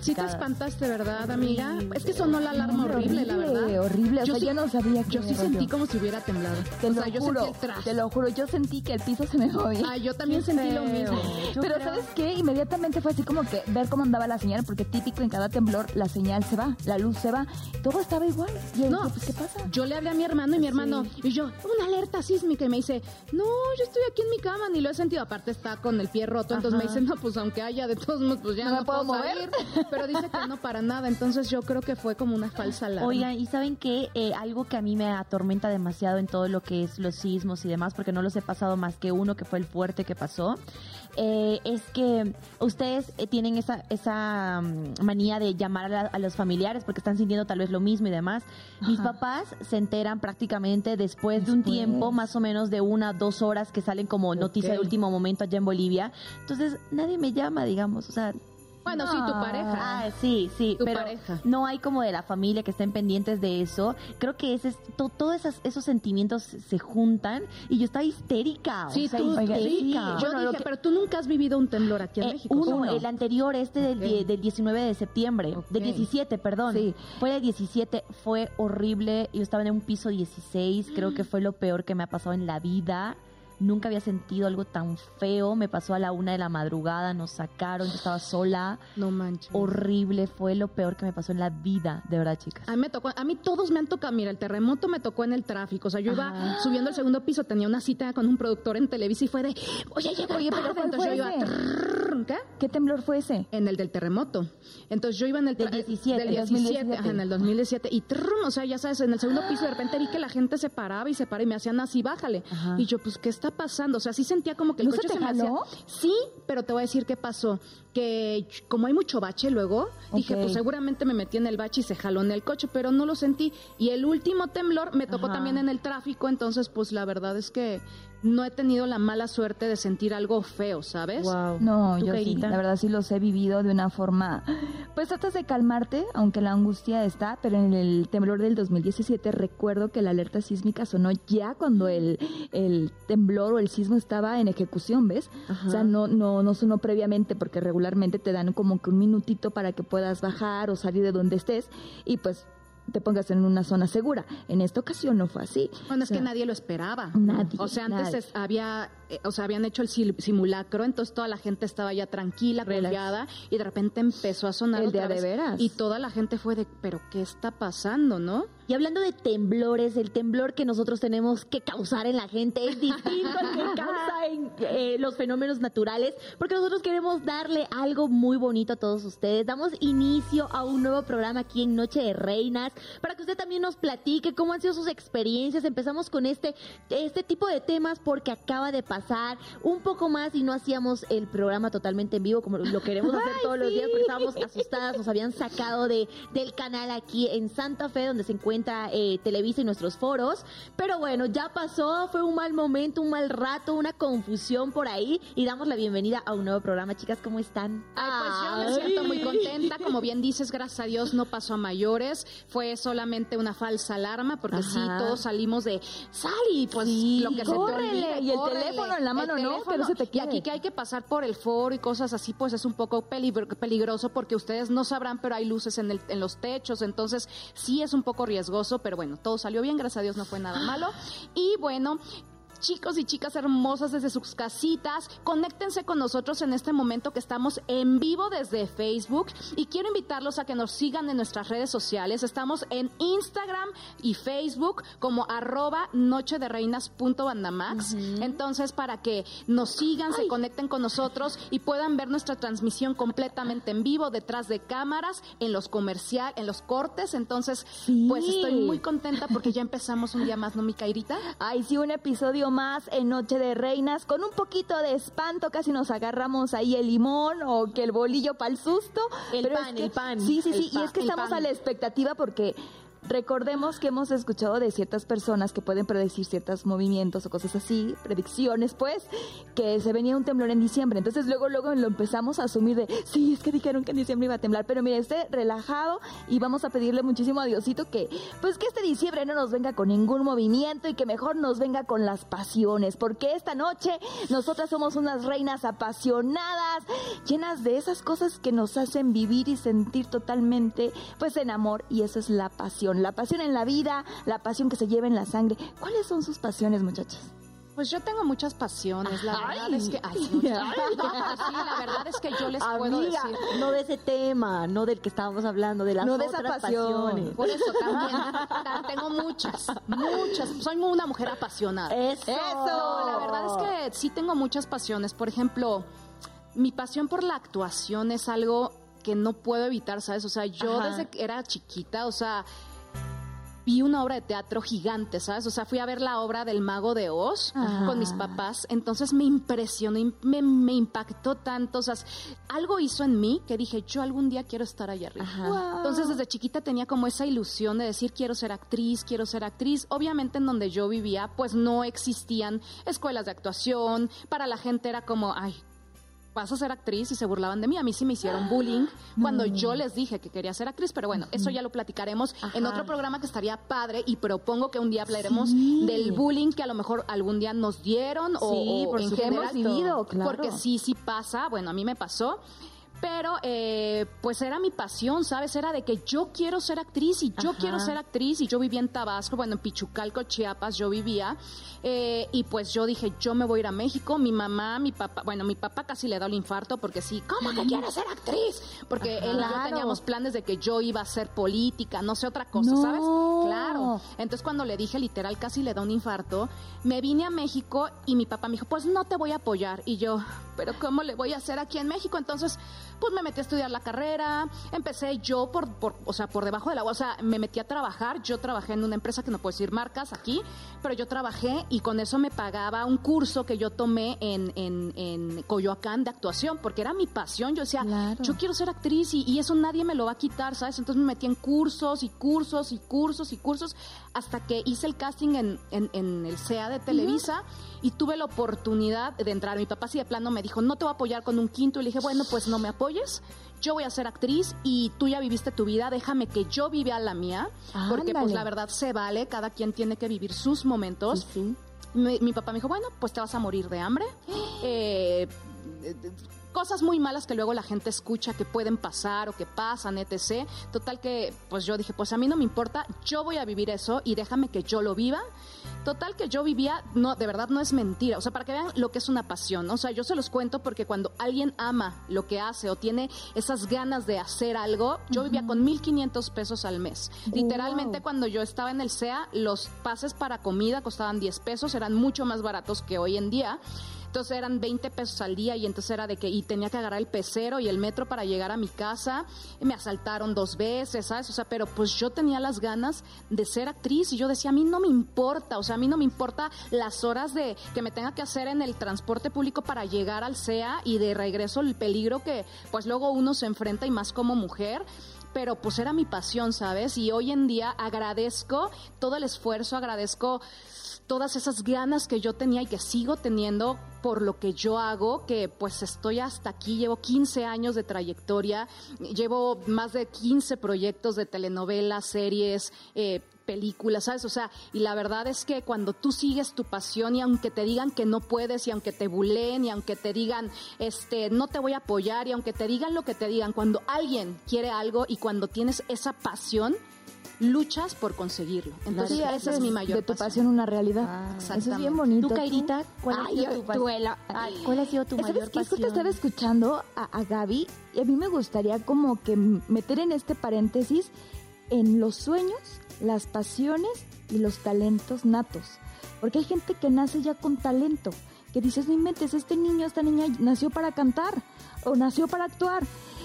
Sí te espantaste, ¿verdad, amiga? es que sonó la alarma horrible, la verdad. Horrible, o sea, yo no sabía que Yo sí sentí como si hubiera temblado. Te o lo sea, yo juro, sentí el tras. te lo juro, yo sentí que el piso se me movía. Ah, yo también sentí lo mismo. Pero ¿sabes qué? Inmediatamente fue así como que ver cómo andaba la señal, porque típico en cada temblor la señal se va, la luz se va, todo estaba igual. Y yo No, dije, pues, ¿qué pasa? Yo le hablé a mi hermano y mi hermano, y yo, una alerta sísmica. Y me dice, no, yo estoy aquí en mi cama, ni lo he sentido. Aparte está con el pie roto. Entonces me dice, no, pues aunque haya de todos modos, pues ya No no, me puedo mover. salir. Pero dice que no para nada. Entonces yo creo que fue como una falsa alarma. Oigan, y saben que algo que a mí me atormenta demasiado en todo lo que es los sismos y demás, porque no los he pasado más que uno que fue el fuerte que pasó, eh, es que ustedes eh, tienen esa, esa mm, manía de llamar a, la- a los familiares porque están sintiendo tal vez lo mismo y demás. Mis Ajá. papás se enteran prácticamente después, de un tiempo, más o menos de una, dos horas que salen como noticia de último momento allá en Bolivia. Entonces, nadie me llama, digamos, o sea, Bueno, sí, tu No. pareja. Ah, sí, sí, Tu pero pareja. no hay como de la familia que estén pendientes de eso. Creo que ese es, to- todos esas- esos sentimientos se juntan y yo estaba histérica. o Sí, sea, tú, sí. histérica. Yo Bueno, dije, que- pero tú nunca has vivido un temblor aquí en Eh, México. uno, Uno. el anterior, este del, die- Ok. del 19 de septiembre, Ok. del 17, perdón. Sí. Fue del 17, fue horrible. Yo estaba en un piso 16, creo que fue lo peor que me ha pasado en la vida. Nunca había sentido algo tan feo. Me pasó a la una de la madrugada, nos sacaron, yo estaba sola. No manches. Horrible, fue lo peor que me pasó en la vida, de verdad, chicas. A mí me tocó, a mí todos me han tocado, mira, el terremoto me tocó en el tráfico, o sea, yo iba Ajá. subiendo al segundo piso, tenía una cita con un productor en Televisa y fue de, oye, llegar Oye, pero tarde", ¿cuál entonces yo iba, ¿qué? ¿Qué temblor fue ese? En el del terremoto. Entonces yo iba en el Del tra- 17, del 2017. 17, ajá, en el 2017 y trrr, o sea, ya sabes, en el segundo piso de repente vi que la gente se paraba y se paraba y me hacían así, bájale. Ajá. Y yo, pues, ¿qué está pasando? O sea, sí sentía como que el ¿No se coche te se, me hacía. jaló? Sí, pero te voy a decir qué pasó. Que como hay mucho bache luego, dije, pues seguramente me metí en el bache y se jaló en el coche, pero no lo sentí. Y el último temblor me tocó Ajá. también en el tráfico, entonces, pues la verdad es que no he tenido la mala suerte de sentir algo feo, ¿sabes? Wow. No, ¿Tú, yo sí, la verdad sí los he vivido de una forma, pues tratas de calmarte, aunque la angustia está, pero en el temblor del 2017 recuerdo que la alerta sísmica sonó ya cuando el, el temblor o el sismo estaba en ejecución, ¿ves? Ajá. O sea, no, no, no sonó previamente porque regularmente te dan como que un minutito para que puedas bajar o salir de donde estés y pues te pongas en una zona segura. En esta ocasión no fue así. Bueno, es O sea, que nadie lo esperaba. Nadie, O sea, antes nadie. había, eh, o sea, habían hecho el simulacro, entonces toda la gente estaba ya tranquila, confiada, y de repente empezó a sonar El de otra a de veras. Y toda la gente fue de, pero ¿qué está pasando, no? Y hablando de temblores, el temblor que nosotros tenemos que causar en la gente es distinto al que causa en eh, los fenómenos naturales, porque nosotros queremos darle algo muy bonito a todos ustedes. Damos inicio a un nuevo programa aquí en Noche de Reinas, para que usted también nos platique cómo han sido sus experiencias. Empezamos con este, este tipo de temas porque acaba de pasar un poco más y no hacíamos el programa totalmente en vivo como lo queremos hacer todos los días porque estábamos asustadas, nos habían sacado de, del canal aquí en Santa Fe, donde se encuentra eh, Televisa y nuestros foros. Pero bueno, ya pasó, fue un mal momento, un mal rato, una confusión por ahí. Y damos la bienvenida a un nuevo programa. Chicas, ¿cómo están? Ay, pues yo me siento muy contenta. Como bien dices, gracias a Dios no pasó a mayores. Fue solamente una falsa alarma, porque sí, Ajá. todos salimos de sal y pues Sí, lo que se te córrele, olvide, y el córrele. teléfono en la mano, ¿no? se te Y aquí que hay que pasar por el foro y cosas así, pues es un poco peligro- peligroso porque ustedes no sabrán, pero hay luces en, el- en los techos, entonces sí es un poco riesgoso, pero bueno, todo salió bien, gracias a Dios no fue nada malo. Y bueno, Chicos y chicas hermosas desde sus casitas, conéctense con nosotros en este momento que estamos en vivo desde Facebook y quiero invitarlos a que nos sigan en nuestras redes sociales. Estamos en Instagram y Facebook como arroba noche de. Entonces, para que nos sigan, se conecten con nosotros y puedan ver nuestra transmisión completamente en vivo, detrás de cámaras, en los comercial, en los cortes. Entonces, Sí. pues estoy muy contenta porque ya empezamos un día más, ¿no, mi Cairita? Ay, sí, un episodio más en Noche de Reinas, con un poquito de espanto, casi nos agarramos ahí el limón o que el bolillo para el susto. El Pero pan, es que- el pan, Sí, sí, sí, y es que estamos pan. a la expectativa porque recordemos que hemos escuchado de ciertas personas que pueden predecir ciertos movimientos o cosas así, predicciones, pues, que se venía un temblor en diciembre. Entonces luego, luego lo empezamos a asumir de, sí, es que dijeron que en diciembre iba a temblar, pero mire, esté relajado y vamos a pedirle muchísimo a Diosito que, pues que este diciembre no nos venga con ningún movimiento y que mejor nos venga con las pasiones, porque esta noche nosotras somos unas reinas apasionadas, llenas de esas cosas que nos hacen vivir y sentir totalmente, pues en amor, y eso es la pasión, la pasión en la vida, la pasión que se lleva en la sangre. ¿Cuáles son sus pasiones, muchachas? Pues yo tengo muchas pasiones, la verdad es que... Ay, sí, la verdad es que yo les puedo decir... no de ese tema, no del que estábamos hablando, de las no de esa pasión. pasiones. Por eso también tengo muchas, muchas. Soy una mujer apasionada. Eso. La verdad es que sí tengo muchas pasiones. Por ejemplo, mi pasión por la actuación es algo que no puedo evitar, ¿sabes? O sea, yo Ajá. desde que era chiquita, o sea, vi una obra de teatro gigante, ¿sabes? O sea, fui a ver la obra del Mago de Oz Ah. con mis papás, entonces me impresionó, im- me, me impactó tanto, o sea, algo hizo en mí que dije, yo algún día quiero estar allá arriba. Entonces desde chiquita tenía como esa ilusión de decir quiero ser actriz, quiero ser actriz. Obviamente en donde yo vivía pues no existían escuelas de actuación, para la gente era como, ay, vas a ser actriz y se burlaban de mí. A mí sí me hicieron bullying cuando yo les dije que quería ser actriz, pero bueno, eso ya lo platicaremos en otro programa que estaría padre y propongo que un día hablaremos Sí. del bullying que a lo mejor algún día nos dieron o, Sí, o por en general, vivido, claro. porque sí, sí pasa, bueno, a mí me pasó. Pero, eh, pues era mi pasión, ¿sabes? Era de que yo quiero ser actriz y yo Ajá. quiero ser actriz y yo vivía en Tabasco, bueno, en Pichucalco, Chiapas, yo vivía. eh, y pues yo dije, yo me voy a ir a México. Mi mamá, mi papá, bueno, mi papá casi le da el infarto porque sí, ¿cómo que quieres ser actriz? Porque él y yo Claro. teníamos planes de que yo iba a ser política, no sé otra cosa, No. ¿sabes? Claro. Entonces cuando le dije literal casi le da un infarto, me vine a México y mi papá me dijo, pues no te voy a apoyar. Y yo, pero ¿cómo le voy a hacer aquí en México? Entonces, pues me metí a estudiar la carrera, empecé yo por, por o sea, por debajo del agua, o sea, me metí a trabajar, yo trabajé en una empresa que no puedo decir marcas aquí, pero yo trabajé y con eso me pagaba un curso que yo tomé en, en, en Coyoacán de actuación, porque era mi pasión, yo decía, Claro. yo quiero ser actriz y, y eso nadie me lo va a quitar, ¿sabes? Entonces me metí en cursos y cursos y cursos y cursos hasta que hice el casting en, en, en el CEA de Televisa y tuve la oportunidad de entrar. Mi papá sí de plano me dijo, no te voy a apoyar con un quinto. Y le dije, bueno, pues no me apoyes, yo voy a ser actriz y tú ya viviste tu vida, déjame que yo viva la mía, porque pues la verdad se vale, cada quien tiene que vivir sus momentos. Sí, sí. Mi, mi papá me dijo, bueno, pues te vas a morir de hambre. Eh, cosas muy malas que luego la gente escucha que pueden pasar o que pasan, etc. Total que, pues yo dije, pues a mí no me importa, yo voy a vivir eso y déjame que yo lo viva. Total que yo vivía, no, de verdad no es mentira, o sea, para que vean lo que es una pasión, ¿no? o sea, yo se los cuento porque cuando alguien ama lo que hace o tiene esas ganas de hacer algo, yo vivía con 1.500 pesos al mes. Literalmente cuando yo estaba en el SEA, los pases para comida costaban 10 pesos, eran mucho más baratos que hoy en día. Entonces eran 20 pesos al día y entonces era de que, y tenía que agarrar el pecero y el metro para llegar a mi casa. Y me asaltaron dos veces, ¿sabes? O sea, pero pues yo tenía las ganas de ser actriz y yo decía, a mí no me importa, o sea, a mí no me importa las horas de que me tenga que hacer en el transporte público para llegar al SEA y de regreso el peligro que pues luego uno se enfrenta y más como mujer pero pues era mi pasión, ¿sabes? Y hoy en día agradezco todo el esfuerzo, agradezco todas esas ganas que yo tenía y que sigo teniendo por lo que yo hago, que pues estoy hasta aquí, llevo 15 años de trayectoria, llevo más de 15 proyectos de telenovelas, series, eh, películas, ¿sabes? O sea, y la verdad es que cuando tú sigues tu pasión y aunque te digan que no puedes y aunque te buleen y aunque te digan, este, no te voy a apoyar y aunque te digan lo que te digan, cuando alguien quiere algo y cuando tienes esa pasión, luchas por conseguirlo. Entonces, Sí, esa es mi mayor de tu pasión una realidad. Ah, Eso es bien bonito. ¿Tú, Cairita, cuál ha sido tu pas- tú, Ela. Ay, ¿Cuál ha sido tu ¿Sabes mayor qué? Justo pasión? estaba escuchando a, a Gaby y a mí me gustaría como que meter en este paréntesis en los sueños, las pasiones y los talentos natos. Porque hay gente que nace ya con talento, que dices, no inventes, este niño, esta niña nació para cantar o nació para actuar.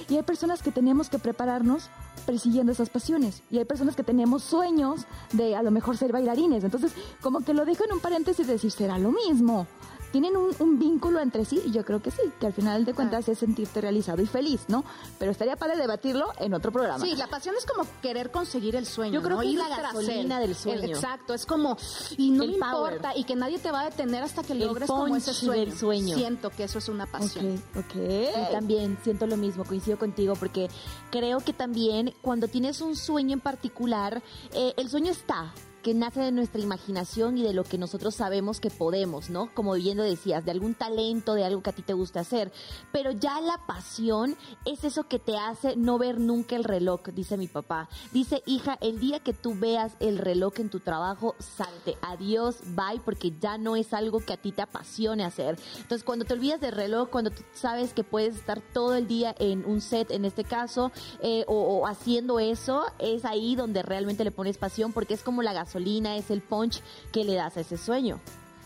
Y hay personas que teníamos que prepararnos persiguiendo esas pasiones. Y hay personas que tenemos sueños de a lo mejor ser bailarines. Entonces, como que lo dejo en un paréntesis de decir, será lo mismo. Tienen un, un vínculo entre sí y yo creo que sí, que al final de cuentas es sentirte realizado y feliz, ¿no? Pero estaría padre debatirlo en otro programa. Sí, la pasión es como querer conseguir el sueño. Yo creo ¿no? que es la gasolina del sueño. El- exacto, es como, y no El me power. importa, y que nadie te va a detener hasta que El logres como ese sueño. del sueño. Siento que eso es una pasión. Ok, ok. Yo también siento lo mismo, coincido contigo, porque creo que también cuando tienes un sueño en particular, eh, el sueño está que nace de nuestra imaginación y de lo que nosotros sabemos que podemos, ¿no? Como bien lo decías, de algún talento, de algo que a ti te gusta hacer. Pero ya la pasión es eso que te hace no ver nunca el reloj, dice mi papá. Dice, hija, el día que tú veas el reloj en tu trabajo, salte, adiós, bye, porque ya no es algo que a ti te apasione hacer. Entonces, cuando te olvidas del reloj, cuando tú sabes que puedes estar todo el día en un set, en este caso, eh, o, o haciendo eso, es ahí donde realmente le pones pasión, porque es como la gasolina, es el punch que le das a ese sueño.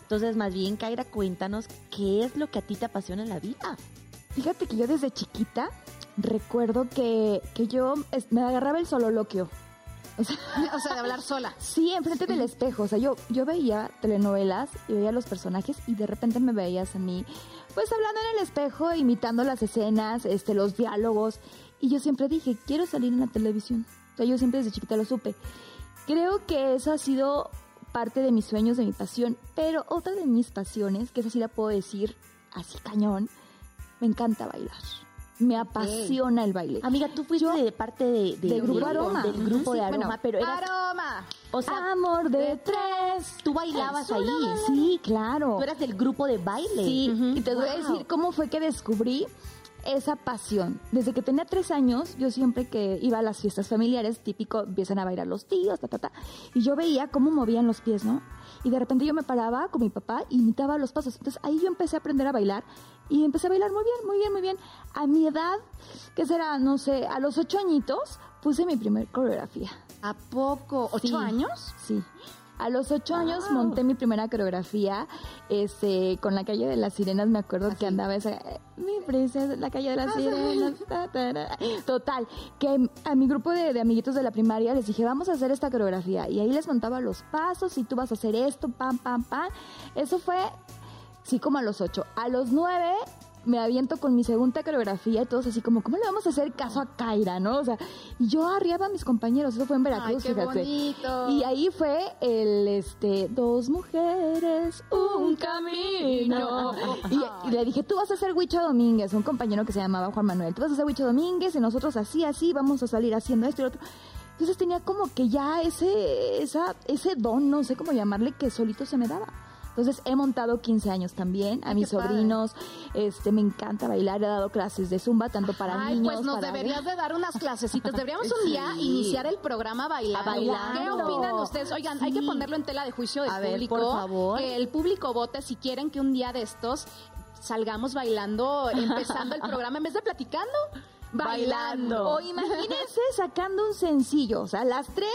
Entonces, más bien, Kaira, cuéntanos qué es lo que a ti te apasiona en la vida. Fíjate que yo desde chiquita recuerdo que, que yo me agarraba el sololoquio. O sea, O sea, de hablar sola. sí, enfrente del espejo. O sea, yo, yo veía telenovelas y veía los personajes y de repente me veías a mí, pues hablando en el espejo, imitando las escenas, este, los diálogos. Y yo siempre dije, quiero salir en la televisión. O sea, yo siempre desde chiquita lo supe. Creo que eso ha sido parte de mis sueños, de mi pasión. Pero otra de mis pasiones, que esa sí la puedo decir así cañón, me encanta bailar. Me apasiona el baile. Amiga, tú fuiste Yo- de parte de, de- de Grupo del- Aroma. Del grupo de Aroma, bueno. pero eras, ¡Aroma! o sea, Amor de tres. tú bailabas ahí. Sí, claro. Tú eras del grupo de baile. Sí, y te voy a decir cómo fue que descubrí esa pasión. Desde que tenía tres años, yo siempre que iba a las fiestas familiares, típico, empiezan a bailar los tíos, ta, ta, ta, y yo veía cómo movían los pies, ¿no? Y de repente yo me paraba con mi papá y imitaba los pasos. Entonces ahí yo empecé a aprender a bailar y empecé a bailar muy bien, muy bien, muy bien. A mi edad, que será, no sé, a los ocho añitos, puse mi primer coreografía. ¿A poco? ¿Ocho Sí. años? Sí. A los ocho años monté mi primera coreografía este, con la calle de las sirenas. Me acuerdo que andaba esa. Mi princesa, la calle de las sirenas. ta, ta, ra. Total, que a mi grupo de, de amiguitos de la primaria les dije, vamos a hacer esta coreografía. Y ahí les montaba los pasos y tú vas a hacer esto, pam, pam, pam. Eso fue, sí, como a los ocho. A los nueve me aviento con mi segunda coreografía y todos así como, ¿cómo le vamos a hacer caso a Kaira, no? O sea, y yo arriaba a mis compañeros, eso fue en Veracruz, Ay, qué fíjate. bonito. Y ahí fue el, este, dos mujeres, un camino. Y, y le dije, tú vas a ser Huicho Domínguez, un compañero que se llamaba Juan Manuel, tú vas a ser Huicho Domínguez y nosotros así, así, vamos a salir haciendo esto y lo otro. Entonces tenía como que ya ese, esa, ese don, no sé cómo llamarle, que solito se me daba. Entonces he montado 15 años también a mis padre. sobrinos, este me encanta bailar, he dado clases de zumba tanto para Ay, niños, pues nos para deberías de dar unas clasecitas. Deberíamos un día iniciar el programa bailando. Bailando. ¿Qué opinan ustedes? Oigan, hay que ponerlo en tela de juicio del A ver, público. por favor. Que el público vote si quieren que un día de estos salgamos bailando, empezando el programa en vez de platicando. Bailando. O imagínense sacando un sencillo, o sea, las tres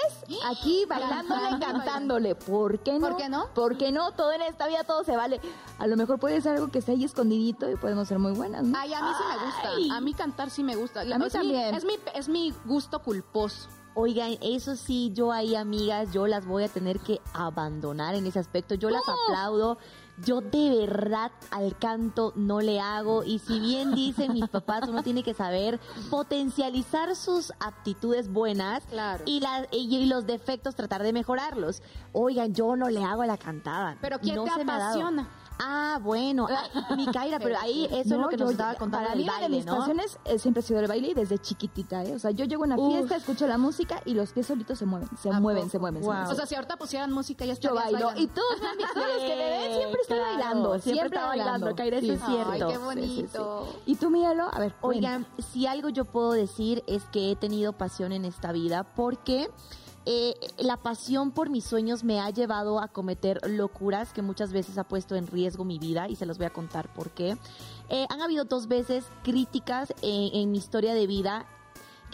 aquí bailándole, cantándole. ¿Por qué no? ¿Por qué no? ¿Por qué no? Todo en esta vida, todo se vale. A lo mejor puede ser algo que esté ahí escondidito y podemos ser muy buenas, ¿no? Ay, a mí sí me gusta. A mí cantar sí me gusta. A mí es mi- también. es, mi, es mi gusto culposo. Oigan, eso sí, yo ahí, amigas, yo las voy a tener que abandonar en ese aspecto. Yo las aplaudo. Yo de verdad al canto no le hago. Y si bien dicen mis papás, uno tiene que saber potencializar sus aptitudes buenas Claro. y, la- y los defectos tratar de mejorarlos. Oigan, yo no le hago a la cantada. Pero ¿quién No te apasiona? Ah, bueno, ay, mi Kaira, pero ahí eso es lo que nos yo- estaba contando Para mí, una de baile, mis ¿no? pasiones eh, siempre ha sido el baile y desde chiquitita, ¿eh? O sea, yo llego a una Uf. fiesta, escucho la música y los pies solitos se mueven, se ¿A mueven, poco? se mueven. se Wow. mueven. O sea, si ahorita pusieran música, ya yo estarías bailo bailando. y todos los que me ven, siempre estoy Claro, bailando, siempre siempre, está bailando, Kaira, eso es Ay, cierto. qué Sí, bonito. ¿Y tú, Mielo? A ver, Oigan, si algo yo puedo decir es que he tenido pasión en esta vida porque eh, la pasión por mis sueños me ha llevado a cometer locuras que muchas veces ha puesto en riesgo mi vida y se los voy a contar por qué. Eh, han habido dos veces críticas en, en mi historia de vida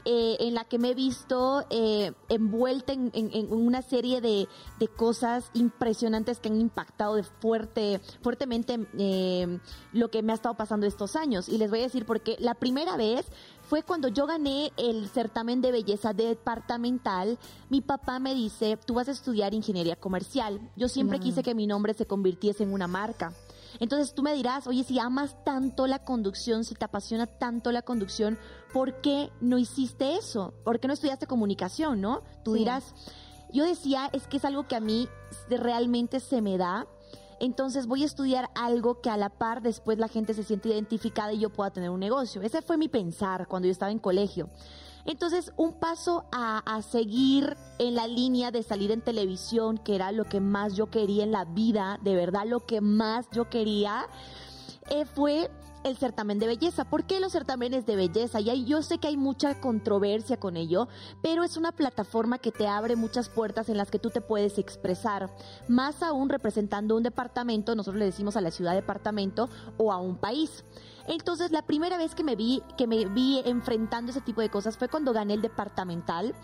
eh, en la que me he visto eh, envuelta en, en- en una serie de, de cosas impresionantes que han impactado de fuerte, fuertemente eh, lo que me ha estado pasando estos años. Y les voy a decir porque la primera vez fue cuando yo gané el certamen de belleza departamental. Mi papá me dice, tú vas a estudiar ingeniería comercial. Yo siempre quise que mi nombre se convirtiese en una marca. Entonces tú me dirás, oye, si amas tanto la conducción, si te apasiona tanto la conducción, ¿por qué no hiciste eso? ¿Por qué no estudiaste comunicación, no? Tú Sí. dirás, yo decía, es que es algo que a mí realmente se me da. Entonces voy a estudiar algo que a la par después la gente se siente identificada y yo pueda tener un negocio. Ese fue mi pensar cuando yo estaba en colegio. Entonces, un paso a, a seguir en la línea de salir en televisión, que era lo que más yo quería en la vida, de verdad lo que más yo quería, eh, fue el certamen de belleza. ¿Por qué los certámenes de belleza? Y yo sé que hay mucha controversia con ello, pero es una plataforma que te abre muchas puertas en las que tú te puedes expresar. Más aún representando un departamento, nosotros le decimos a la ciudad departamento o a un país. Entonces, la primera vez que me vi, que me vi enfrentando ese tipo de cosas fue cuando gané el departamental,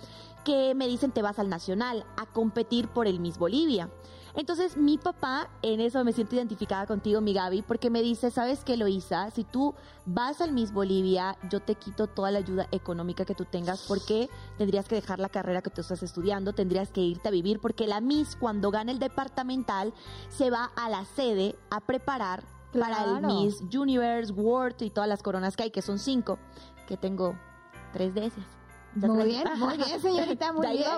que me dicen te vas al nacional a competir por el Miss Bolivia. Entonces, mi papá, en eso me siento identificada contigo, mi Gaby, porque me dice, ¿sabes qué, Loisa? Si tú vas al Miss Bolivia, yo te quito toda la ayuda económica que tú tengas, porque tendrías que dejar la carrera que tú estás estudiando, tendrías que irte a vivir, porque la Miss, cuando gana el departamental, se va a la sede a preparar para el. Miss Universe, World y todas las coronas que hay, que son cinco, que tengo tres de esas. Muy bien, muy bien, señorita, muy bien.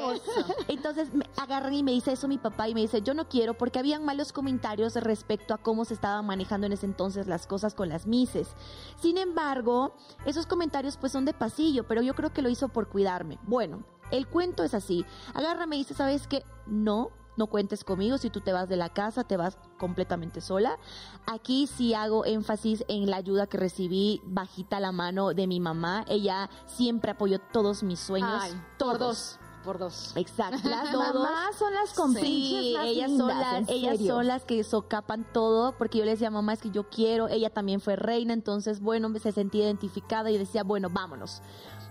Entonces me agarran y me dice eso mi papá y me dice, yo no quiero porque habían malos comentarios respecto a cómo se estaban manejando en ese entonces las cosas con las mises. Sin embargo, esos comentarios pues son de pasillo, pero yo creo que lo hizo por cuidarme. Bueno, el cuento es así. Agarra me dice, ¿sabes qué? No. No cuentes conmigo, si tú te vas de la casa, te vas completamente sola. Aquí sí hago énfasis en la ayuda que recibí bajita la mano de mi mamá. Ella siempre apoyó todos mis sueños. Ay, por dos, por dos. Exacto. Las todos. mamás son las compinches Sí, más ellas lindas, son las, ellas son las que socapan todo, porque yo le decía, mamá, es que yo quiero, ella también fue reina, entonces, bueno, se sentía identificada y decía, bueno, vámonos.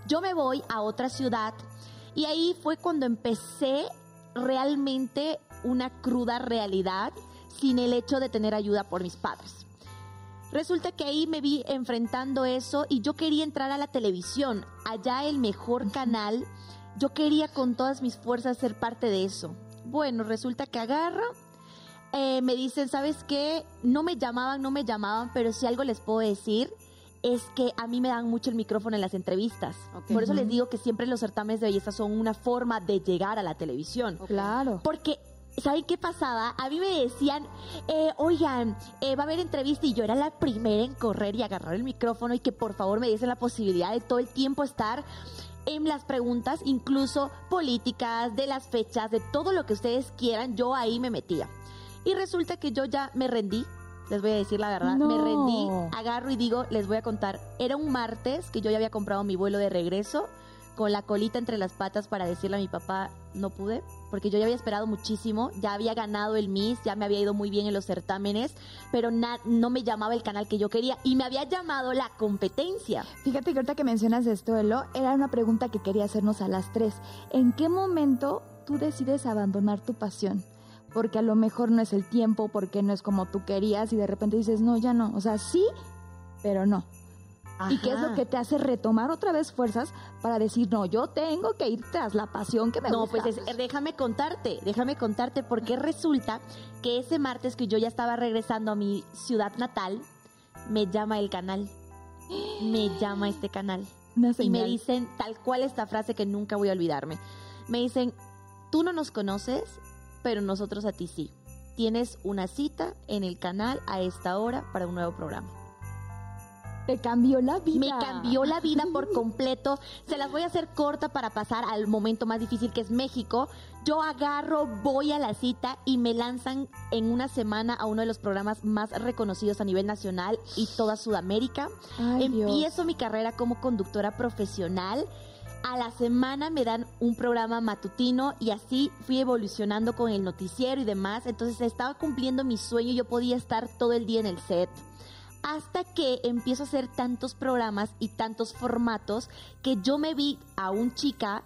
Yo me voy a otra ciudad y ahí fue cuando empecé realmente una cruda realidad sin el hecho de tener ayuda por mis padres. Resulta que ahí me vi enfrentando eso y yo quería entrar a la televisión, allá el mejor canal. Yo quería con todas mis fuerzas ser parte de eso. Bueno, resulta que agarro, eh, me dicen, ¿sabes qué? No me llamaban, no me llamaban, pero si algo les puedo decir es que a mí me dan mucho el micrófono en las entrevistas. Por eso les digo que siempre los certámenes de belleza son una forma de llegar a la televisión. Claro. Porque, ¿saben qué pasaba? A mí me decían, eh, oigan, eh, va a haber entrevista y yo era la primera en correr y agarrar el micrófono y que por favor me diesen la posibilidad de todo el tiempo estar en las preguntas, incluso políticas, de las fechas, de todo lo que ustedes quieran, yo ahí me metía. Y resulta que yo ya me rendí, les voy a decir la verdad, me rendí, agarro y digo, les voy a contar, era un martes que yo ya había comprado mi vuelo de regreso con la colita entre las patas para decirle a mi papá, no pude, porque yo ya había esperado muchísimo, ya había ganado el Miss, ya me había ido muy bien en los certámenes, pero na- no me llamaba el canal que yo quería y me había llamado la competencia. Fíjate que ahorita que mencionas esto, Elo, era una pregunta que quería hacernos a las tres. ¿En qué momento tú decides abandonar tu pasión? Porque a lo mejor no es el tiempo, porque no es como tú querías y de repente dices, no, ya no. O sea, sí, pero no. ¿Y qué es lo que te hace retomar otra vez fuerzas para decir, no, yo tengo que ir tras la pasión que me No, gusta? pues es- déjame contarte, déjame contarte porque resulta que ese martes que yo ya estaba regresando a mi ciudad natal, me llama el canal. Me llama este canal. Y me dicen tal cual esta frase que nunca voy a olvidarme. Me dicen, tú no nos conoces, pero nosotros a ti sí. Tienes una cita en el canal a esta hora para un nuevo programa. Te cambió la vida. Me cambió la vida por completo. Se las voy a hacer corta para pasar al momento más difícil que es México. Yo agarro, voy a la cita y me lanzan en una semana a uno de los programas más reconocidos a nivel nacional y toda Sudamérica. Ay, Dios. Empiezo mi carrera como conductora profesional. A la semana me dan un programa matutino y así fui evolucionando con el noticiero y demás. Entonces estaba cumpliendo mi sueño. Yo podía estar todo el día en el set. Hasta que empiezo a hacer tantos programas y tantos formatos que yo me vi a un chica,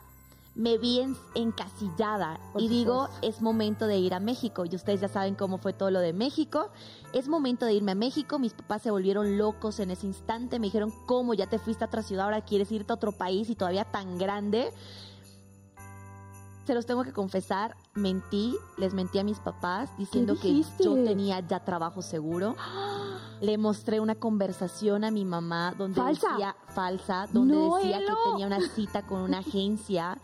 me vi en- encasillada Por y digo, es momento de ir a México. Y ustedes ya saben cómo fue todo lo de México. Es momento de irme a México. Mis papás se volvieron locos en ese instante. Me dijeron, ¿cómo? Ya te fuiste a otra ciudad, ahora quieres irte a otro país y todavía tan grande. Se los tengo que confesar, mentí, les mentí a mis papás diciendo que yo tenía ya trabajo seguro. Le mostré una conversación a mi mamá donde Falsa. decía falsa, donde No, decía Elo. que tenía una cita con una agencia.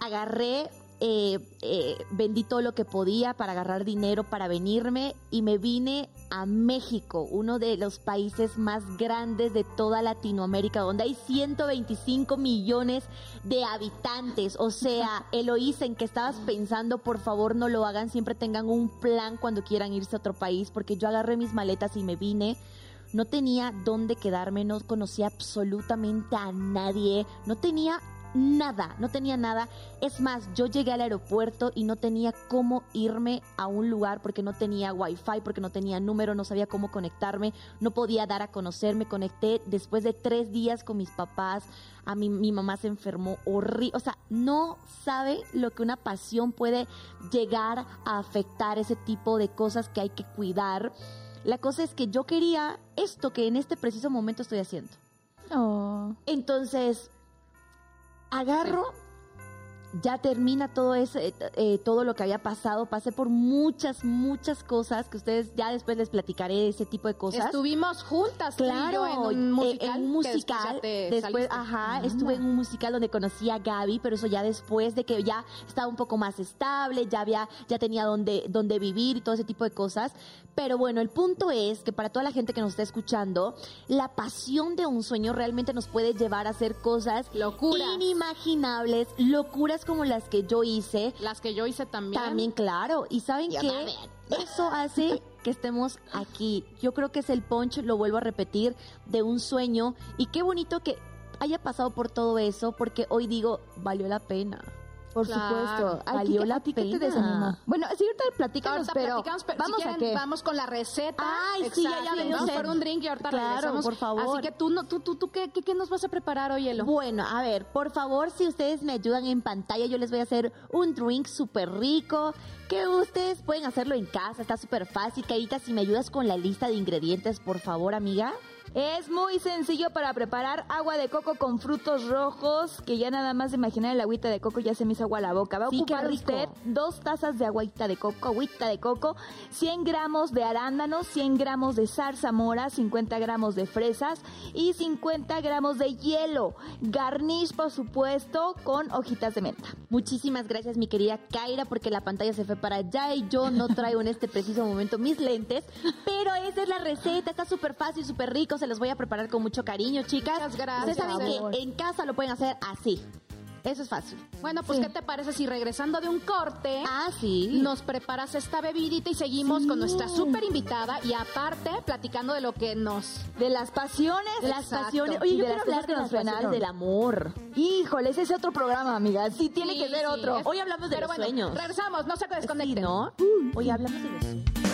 Agarré, eh, eh, vendí todo lo que podía para agarrar dinero para venirme y me vine a México, uno de los países más grandes de toda Latinoamérica, donde hay 125 millones de habitantes. O sea, Eloísa, en que estabas pensando, por favor no lo hagan, siempre tengan un plan cuando quieran irse a otro país, porque yo agarré mis maletas y me vine. No tenía dónde quedarme, no conocía absolutamente a nadie, no tenía nada, no tenía nada. Es más, yo llegué al aeropuerto y no tenía cómo irme a un lugar porque no tenía wifi, porque no tenía número, no sabía cómo conectarme, no podía dar a conocer. Me conecté después de tres días con mis papás. A mí, mi mamá se enfermó horrible. O sea, no sabe lo que una pasión puede llegar a afectar ese tipo de cosas que hay que cuidar. La cosa es que yo quería esto que en este preciso momento estoy haciendo. Oh. Entonces, agarro, ya termina todo ese, eh, todo lo que había pasado. Pasé por muchas, muchas cosas que ustedes ya después les platicaré ese tipo de cosas. Estuvimos juntas Claro, yo en un eh, musical. en un después ajá, estuve en un musical donde conocí a Gaby, pero eso ya después de que ya estaba un poco más estable, ya había, ya tenía donde, donde vivir y todo ese tipo de cosas. Pero bueno, el punto es que para toda la gente que nos está escuchando, la pasión de un sueño realmente nos puede llevar a hacer cosas Locuras. inimaginables, locuras como las que yo hice. Las que yo hice también. También, claro. ¿Y saben Yo qué? Eso hace que estemos aquí. Yo creo que es el punch, lo vuelvo a repetir, de un sueño. Y qué bonito que haya pasado por todo eso, porque hoy digo, valió la pena. Por Claro. supuesto. Ay, Valió ¿qué- la a ti qué te pena. desanimó? Bueno, sí, ahorita platícanos, Ahorita pero platicamos, pero vamos si quieren, a qué. vamos con la receta. Ay, sí, ya, dio Vamos por un drink y ahorita Claro, regresamos. por favor. Así que tú, no, tú, tú, tú ¿qué, qué, qué nos vas a preparar hoy, Elo? Bueno, a ver, por favor, si ustedes me ayudan en pantalla, yo les voy a hacer un drink súper rico, que ustedes pueden hacerlo en casa, está súper fácil. Caíta, si me ayudas con la lista de ingredientes, por favor, amiga. Es muy sencillo para preparar agua de coco con frutos rojos, que ya nada más de imaginar el agüita de coco ya se me hizo agua a la boca. Va a Sí, ocupar usted dos tazas de agüita de coco, agüita de coco, 100 gramos de arándanos, 100 gramos de zarzamora, 50 gramos de fresas y 50 gramos de hielo. Garnish, por supuesto, con hojitas de menta. Muchísimas gracias, mi querida Kaira, porque la pantalla se fue para allá y yo no traigo en este preciso momento mis lentes. Pero esa es la receta, está súper fácil, súper rico. Se los voy a preparar con mucho cariño, chicas. Muchas gracias. Ustedes saben que en casa lo pueden hacer así. Eso es fácil. Bueno, pues, Sí. ¿qué te parece si regresando de un corte Ah, sí. nos preparas esta bebidita y seguimos con nuestra súper invitada y aparte platicando de lo que nos... De las pasiones. De las Exacto. pasiones. Oye, Y yo quiero hablar de pasiones frenaron. del amor. Híjole, ese es otro programa, amiga. Sí, tiene que ser otro. es- Hoy hablamos de Pero los bueno, sueños. regresamos, no se desconecten. ¿no? Hoy hablamos de los sueños.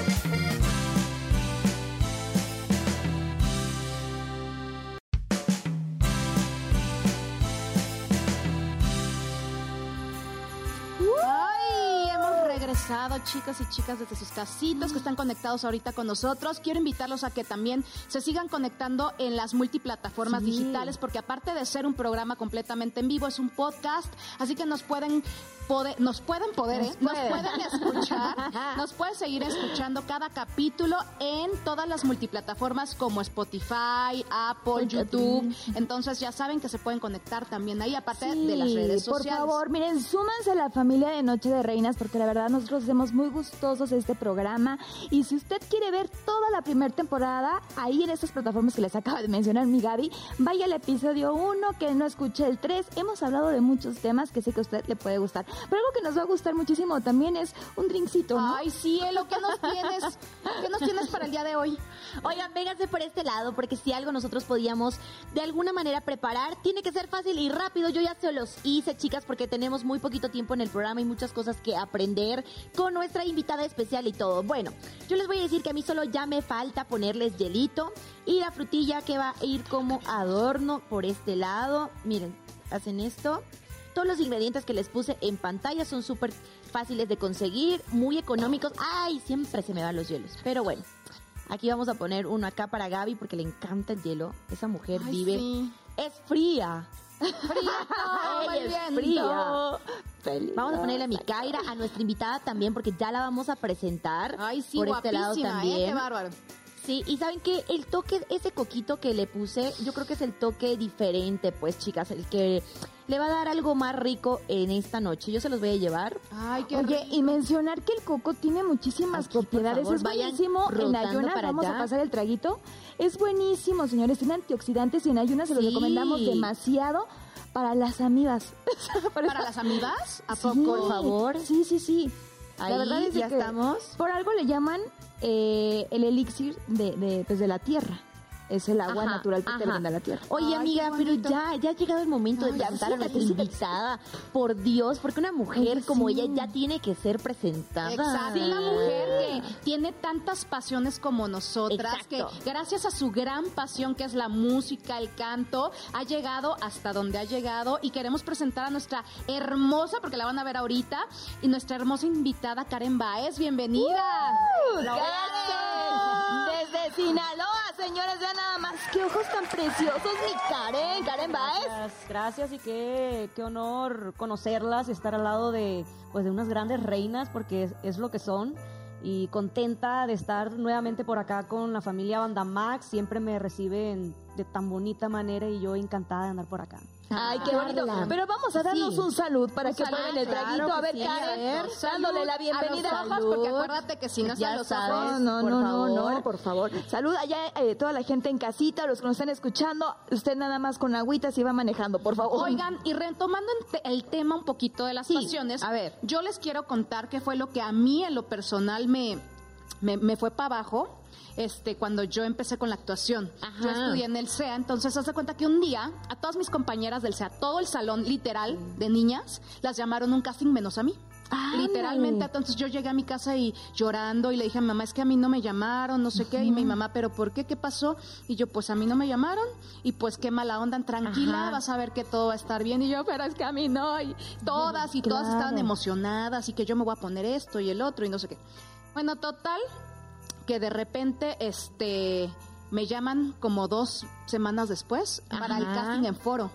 Regresado, chicas y chicas, desde sus casitas que están conectados ahorita con nosotros. Quiero invitarlos a que también se sigan conectando en las multiplataformas Sí. digitales, porque aparte de ser un programa completamente en vivo, es un podcast, así que nos pueden poder, nos pueden poder, Nos ¿eh? nos pueden. pueden escuchar, nos pueden seguir escuchando cada capítulo en todas las multiplataformas como Spotify, Apple, YouTube. Entonces ya saben que se pueden conectar también ahí, aparte de las redes por sociales. favor, miren, súmanse a la familia de Noche de Reinas porque la verdad nosotros hacemos muy gustosos este programa y si usted quiere ver toda la primera temporada, ahí en estas plataformas que les acaba de mencionar mi Gaby, vaya al episodio 1 que no escuché el 3. Hemos hablado de muchos temas que sé que a usted le puede gustar, pero algo que nos va a gustar muchísimo también es un drinkcito, ¿no? Ay, cielo, ¿qué nos tienes? ¿Qué nos tienes para el día de hoy? Oigan, vénganse por este lado, porque si algo nosotros podíamos de alguna manera preparar, tiene que ser fácil y rápido. Yo ya se los hice, chicas, porque tenemos muy poquito tiempo en el programa y muchas cosas que aprender con nuestra invitada especial y todo. Bueno, yo les voy a decir que a mí solo ya me falta ponerles hielito y la frutilla que va a ir como adorno por este lado. Miren, hacen esto. Todos los ingredientes que les puse en pantalla son súper fáciles de conseguir, muy económicos. Ay, siempre se me van los hielos. Pero bueno, Aquí vamos a poner uno acá para Gaby porque le encanta el hielo. Esa mujer Ay, vive. sí. Es fría. Frío, Ella muy fría. No. Vamos a ponerle a Micaira, a nuestra invitada también, porque ya la vamos a presentar. Ay, sí, por este lado ¿eh? también. Qué bárbaro. Sí, y saben que el toque, ese coquito que le puse, yo creo que es el toque diferente, pues chicas, el que le va a dar algo más rico en esta noche. Yo se los voy a llevar. Ay, qué Oye, rico. y mencionar que el coco tiene muchísimas Aquí, propiedades. favor, es buenísimo. En ayunas, para vamos allá. a pasar el traguito. Es buenísimo, señores. Tiene antioxidantes y en ayunas se los Sí. recomendamos demasiado para las amigas. ¿Para las amigas? ¿A Sí, por favor. Sí, sí, sí. Ahí, la verdad es ya que estamos. Por algo le llaman eh, el elixir de, de, pues, de la tierra. Es el agua Ajá, natural que te ajá. brinda la tierra. Oye, Ay, amiga, pero ya, ya ha llegado el momento de presentar a nuestra sí. invitada. Por Dios, porque una mujer Ay, como sí. ella ya tiene que ser presentada. Exacto, una mujer que tiene tantas pasiones como nosotras, Exacto. que gracias a su gran pasión que es la música, el canto, ha llegado hasta donde ha llegado y queremos presentar a nuestra hermosa, porque la van a ver ahorita, y nuestra hermosa invitada Karen Baez, bienvenida. ¡Karen! Desde Sinaloa, señores, vean nada más qué ojos tan preciosos, mi Karen. Karen Baez. Gracias, gracias y qué, qué honor conocerlas, estar al lado de, pues, de unas grandes reinas, porque es, es lo que son. Y contenta de estar nuevamente por acá con la familia Banda Max. Siempre me reciben de tan bonita manera y yo encantada de andar por acá. Ay, qué bonito. Pero vamos a darnos Sí. un salud para Un que salud, prueben el claro traguito. A ver, sí, a Karen, ver. dándole la bienvenida. A ojos, porque acuérdate que si no Ya los sabes. ojos. No, no, por no, no, favor. no, por favor. Salud allá eh, toda la gente en casita, los que nos están escuchando. Usted nada más con agüita si va manejando, por favor. Oigan, y retomando en te- el tema un poquito de las Sí, pasiones, a ver. yo les quiero contar qué fue lo que a mí en lo personal me, me, me fue para abajo. Este, cuando yo empecé con la actuación. Ajá. Yo estudié en el CEA, entonces haz de cuenta que un día a todas mis compañeras del CEA, todo el salón literal de niñas, las llamaron un casting menos a mí. Ándale. Literalmente, entonces yo llegué a mi casa y llorando y le dije a mi mamá, es que a mí no me llamaron, no sé qué, y mi mamá, pero ¿por qué? ¿Qué pasó? Y yo, pues a mí no me llamaron, y pues qué mala onda, tranquila, Ajá. vas a ver que todo va a estar bien, y yo, pero es que a mí no, y todas, y todas estaban emocionadas, y que yo me voy a poner esto y el otro, y no sé qué. Bueno, total, que de repente, este, me llaman como dos semanas después para el casting en foro.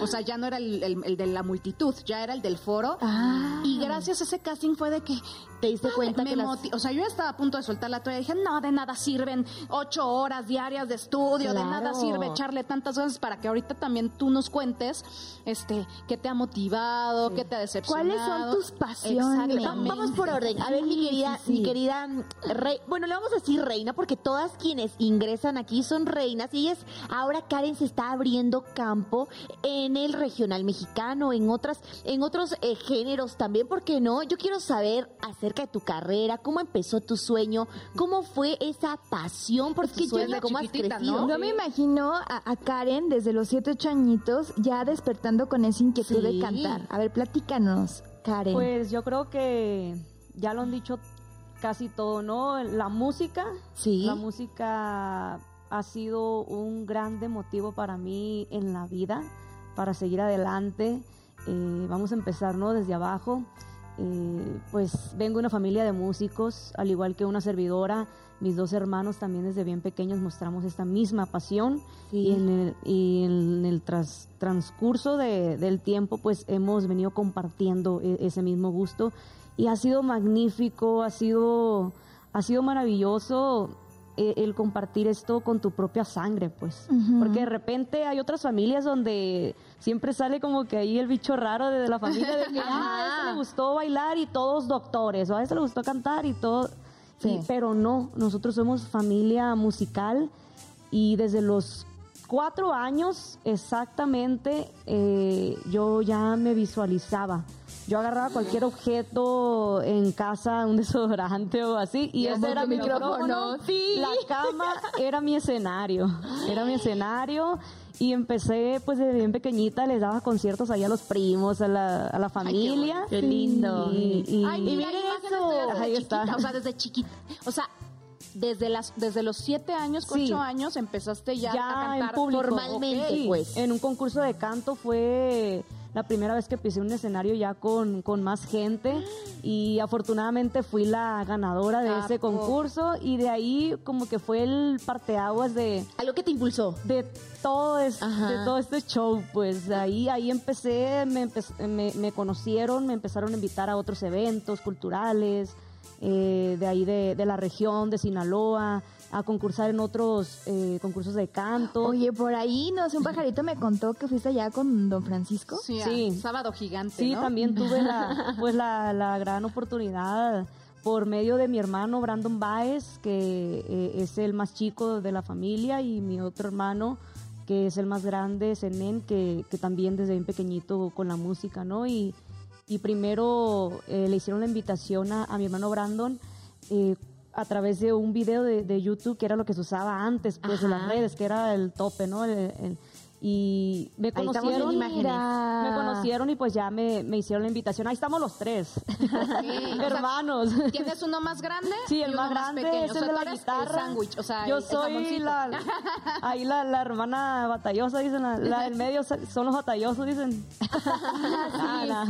O sea, ya no era el, el- el de la multitud, ya era el del foro. Ah. Y gracias a ese casting fue de que ¿Te diste cuenta me que las... O sea, yo ya estaba a punto de soltar la toalla. Dije, no, de nada sirven ocho horas diarias de estudio, de nada sirve echarle tantas cosas para que ahorita también tú nos cuentes este, qué te ha motivado, qué te ha decepcionado. ¿Cuáles son tus pasiones? Exactamente. Vamos por orden. A ver, mi querida, sí, sí. mi querida mm, rey, bueno, le vamos a decir reina porque todas quienes ingresan aquí son reinas y ellas, ahora Karen se está abriendo campo en el regional mexicano, en otras, en otros eh, géneros también, ¿por qué no? Yo quiero saber acerca de tu carrera, cómo empezó tu sueño, cómo fue esa pasión por tu sueño, cómo has crecido. ¿no? Yo me imagino a, a Karen desde los 7, 8 añitos ya despertando con esa inquietud de cantar. A ver, platícanos, Karen. Pues yo creo que ya lo han dicho casi todo, ¿no? La música, Sí. la música ha sido un grande motivo para mí en la vida, para seguir adelante. Eh, vamos a empezar, ¿no? Desde abajo. Eh, pues vengo de una familia de músicos, al igual que una servidora. Mis dos hermanos también desde bien pequeños mostramos esta misma pasión y en el, y en el transcurso de- del tiempo pues hemos venido compartiendo e- ese mismo gusto y ha sido magnífico, ha sido, ha sido maravilloso el compartir esto con tu propia sangre, pues. Porque de repente hay otras familias donde siempre sale como que ahí el bicho raro de la familia de que, ah, a ese le gustó bailar y todos doctores, o a ese le gustó cantar y todo. Sí. Y- pero no, nosotros somos familia musical y desde los cuatro años exactamente eh, yo ya me visualizaba. Yo agarraba cualquier objeto en casa, un desodorante o así, y Ya ese era mi micrófono, micrófono. sí. La cama era mi escenario, era mi escenario. Y empecé, pues, desde bien pequeñita, les daba conciertos ahí a los primos, a la, a la familia. Qué lindo. Y, y- Ay, miren eso. desde Ahí chiquita, está. o sea, desde chiquita. O sea, desde las desde los siete años, Sí. ocho años, empezaste ya, Ya a en cantar público. formalmente, Sí, pues. En un concurso de canto fue la primera vez que pisé un escenario ya con, con más gente y afortunadamente fui la ganadora de ¿A ese concurso y de ahí como que fue el parteaguas de, Algo que te impulsó. de todo es- Ajá. de todo este show pues ahí ahí empecé me, me, me conocieron me empezaron a invitar a otros eventos culturales eh, de ahí de, de la región de Sinaloa a concursar en otros eh, concursos de canto Oye, por ahí, no sé, un pajarito me contó que fuiste allá con don Francisco. Sí, Sí. sábado gigante, Sí, ¿no? también tuve la, pues la, la gran oportunidad por medio de mi hermano Brandon Baez, que eh, es el más chico de la familia, y mi otro hermano, que es el más grande, Zenén, que, que también desde bien pequeñito con la música, ¿no? Y, y primero eh, le hicieron la invitación a, a mi hermano Brandon eh, a través de un video de, de YouTube, que era lo que se usaba antes, pues, en las redes, que era el tope, ¿no? El- el- y me conocieron, me conocieron y pues ya me, me hicieron la invitación. Ahí estamos los tres, Sí, o sea, hermanos. Tienes uno más grande Sí, el más grande pequeño. es o sea, el de la guitarra. el sándwich, o sea, Yo soy la, ahí la, la hermana batallosa, dicen, la, la del medio son los batallosos, dicen. Ah, no.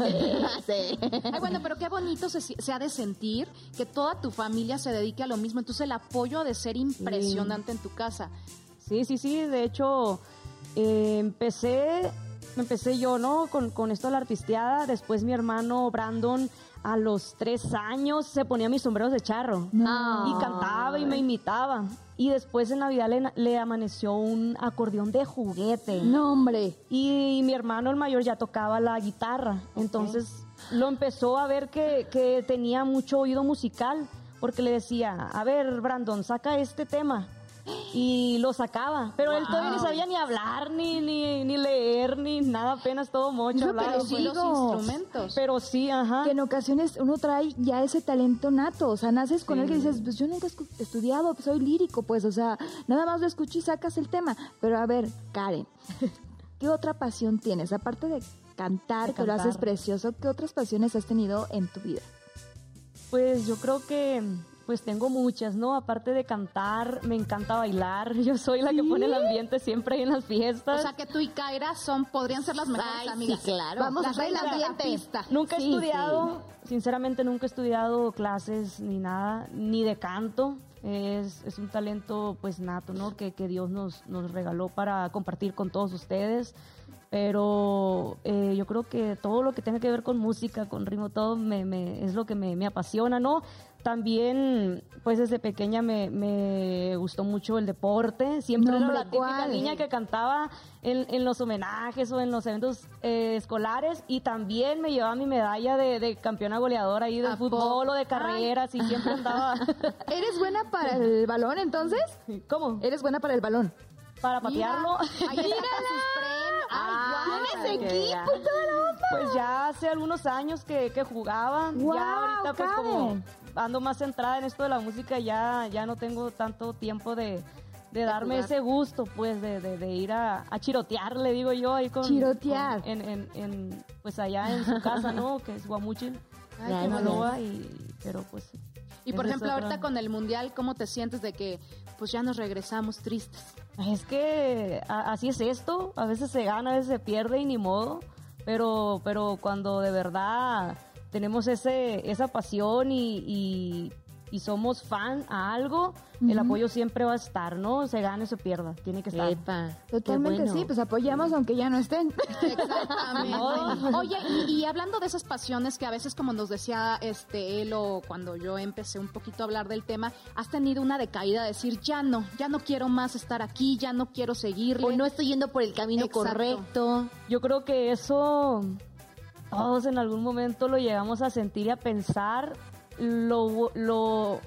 Sí. Ay, bueno, pero qué bonito se, se ha de sentir que toda tu familia se dedique a lo mismo. Entonces el apoyo ha de ser impresionante en tu casa. Sí, sí, sí, de hecho, eh, empecé, empecé yo, ¿no? Con, con esto de la artisteada, después mi hermano Brandon a los tres años se ponía mis sombreros de charro No. y cantaba y me imitaba. Y después en Navidad le, le amaneció un acordeón de juguete. No, hombre. Y mi hermano el mayor ya tocaba la guitarra. Entonces lo empezó a ver que, que tenía mucho oído musical. Porque le decía, a ver, Brandon, saca este tema. Y lo sacaba. Pero él todavía ni sabía ni hablar, ni, ni, ni leer, ni nada, apenas todo mocho No, pero sí los instrumentos. Pero sí, ajá. Que en ocasiones uno trae ya ese talento nato, o sea, naces con Sí. él que dices, pues yo nunca he estudiado, pues, soy lírico, pues, o sea, nada más lo escucho y sacas el tema. Pero a ver, Karen, ¿qué otra pasión tienes? Aparte de cantar, De que lo haces precioso, ¿qué otras pasiones has tenido en tu vida? Pues yo creo que pues tengo muchas, ¿no? Aparte de cantar, me encanta bailar. Yo soy la que pone el ambiente siempre ahí en las o fiestas. sea, que tú y Kaira son, podrían ser las mejores Ay, sí, amigas. claro. Vamos Las a de la ambiente. pista. Nunca he Sí, estudiado, sinceramente nunca he estudiado clases ni nada, ni de canto. Es, es un talento pues nato, ¿no? Que, que Dios nos, nos regaló para compartir con todos ustedes. Pero eh, yo creo que todo lo que tenga que ver con música, con ritmo, todo me, me- es lo que me, me apasiona, ¿no? También, pues desde pequeña me, me gustó mucho el deporte. Siempre No, era la típica ¿cuál? niña que cantaba en, en los homenajes o en los eventos eh, escolares y también me llevaba mi medalla de, de campeona goleadora ahí de ¿A fútbol o de carreras y siempre andaba ¿Eres buena para el balón entonces? ¿cómo? ¿Eres buena para el balón? para patearlo Ahí sus premios. Ay, ¿Tienes guau. equipo toda la onda? pues ya hace algunos años que, que jugaba ya ahorita pues como. Ando más centrada en esto de la música ya ya no tengo tanto tiempo de de darme jugar. ese gusto, pues, de, de- de ir a, a chirotear, le digo yo, ahí con... Chirotear. con- en, en- en, pues allá en su casa, ¿no? Que es Guamuchil. Sinaloa, y... Pero pues... Y por ejemplo, otra- ahorita con el mundial, ¿cómo te sientes de que pues ya nos regresamos tristes? Es que a- así es esto, a veces se gana, a veces se pierde y ni modo, pero, pero cuando de verdad tenemos ese, esa pasión y, y- y somos fan a algo, el apoyo siempre va a estar, ¿no? Se gane o se pierda, tiene que estar. Epa, Totalmente bueno. sí, pues apoyamos aunque ya no estén. Exactamente. Oye, y, y hablando de esas pasiones que a veces, como nos decía este él o cuando yo empecé un poquito a hablar del tema, has tenido una decaída de decir, ya no, ya no quiero más estar aquí, ya no quiero seguirle. O no estoy yendo por el camino Exacto. correcto. Yo creo que eso todos en algún momento lo llegamos a sentir y a pensar. Lo, lo,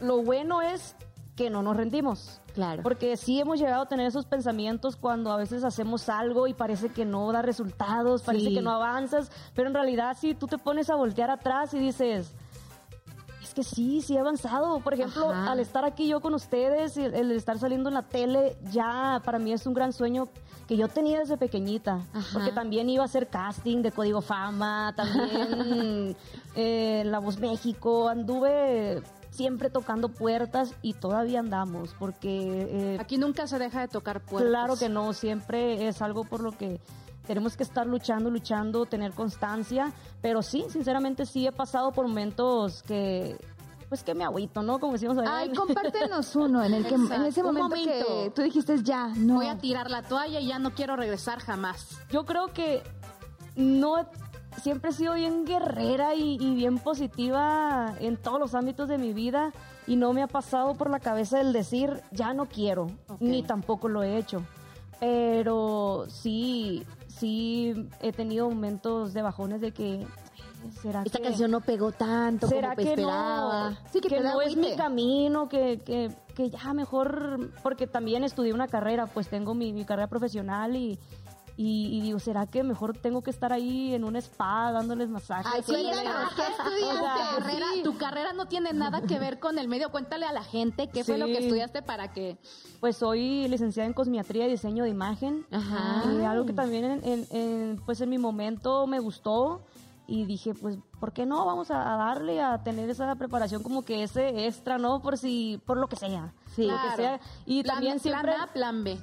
lo bueno es que no nos rendimos. Claro. Porque sí hemos llegado a tener esos pensamientos cuando a veces hacemos algo y parece que no da resultados, parece Sí. que no avanzas, pero en realidad si tú te pones a voltear atrás y dices, es que sí, sí he avanzado. Por ejemplo, Ajá. al estar aquí yo con ustedes, y el, el estar saliendo en la tele, ya para mí es un gran sueño que yo tenía desde pequeñita. Ajá. Porque también iba a hacer casting de Código Fama, también eh, La Voz México, anduve siempre tocando puertas y todavía andamos, porque... eh, Aquí nunca se deja de tocar puertas. Claro que no, siempre es algo por lo que tenemos que estar luchando, luchando, tener constancia, pero sí, sinceramente sí he pasado por momentos que pues que me agüito, ¿no? Como decimos allá Ay, en- compártenos uno en el que en ese momento, que tú dijiste ya, no. Voy a tirar la toalla y ya no quiero regresar jamás. Yo creo que no siempre he sido bien guerrera y, y bien positiva en todos los ámbitos de mi vida y no me ha pasado por la cabeza el decir ya no quiero, ni tampoco lo he hecho. Pero sí, sí he tenido momentos de bajones de que "Ay, será Esta que canción no pegó tanto será como que esperaba. no, Sí, que te da no es mi camino, que, que, que ya mejor, porque también estudié una carrera, pues tengo mi, mi carrera profesional y, y, y digo, ¿será que mejor tengo que estar ahí en un spa dándoles masajes? Ay, claro, ¿qué o estudiaste? sea, carrera- tu carrera no tiene nada que ver con el medio. Cuéntale a la gente qué fue lo que estudiaste para que... Pues soy licenciada en cosmiatría y diseño de imagen. Ajá. Eh, algo que también en, en- en, pues en mi momento me gustó y dije, pues, ¿por qué no? Vamos a darle a tener esa preparación como que ese extra, ¿no? Por si, por lo que sea. Sí. Lo que sea. Y plan, también siempre... Plan A, plan B,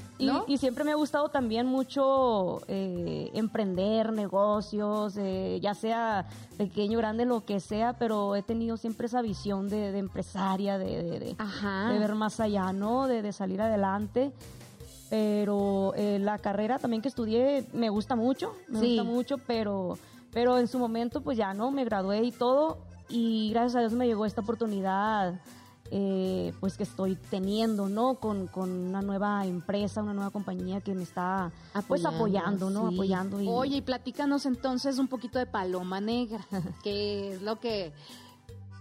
Y, siempre me ha gustado también mucho eh, emprender negocios, eh, ya sea pequeño, grande, lo que sea, pero he tenido siempre esa visión de, de empresaria, de, de- de- Ajá. de ver más allá, ¿no? De, de salir adelante. Pero eh, la carrera también que estudié me gusta mucho, me Sí. gusta mucho, pero, pero en su momento pues ya, ¿no? Me gradué y todo y gracias a Dios me llegó esta oportunidad eh, pues que estoy teniendo, ¿no? Con, con una nueva empresa, una nueva compañía que me está pues Apoyando, apoyando, ¿no? sí. Apoyando y Oye, y platícanos entonces un poquito de Paloma Negra, que es lo que...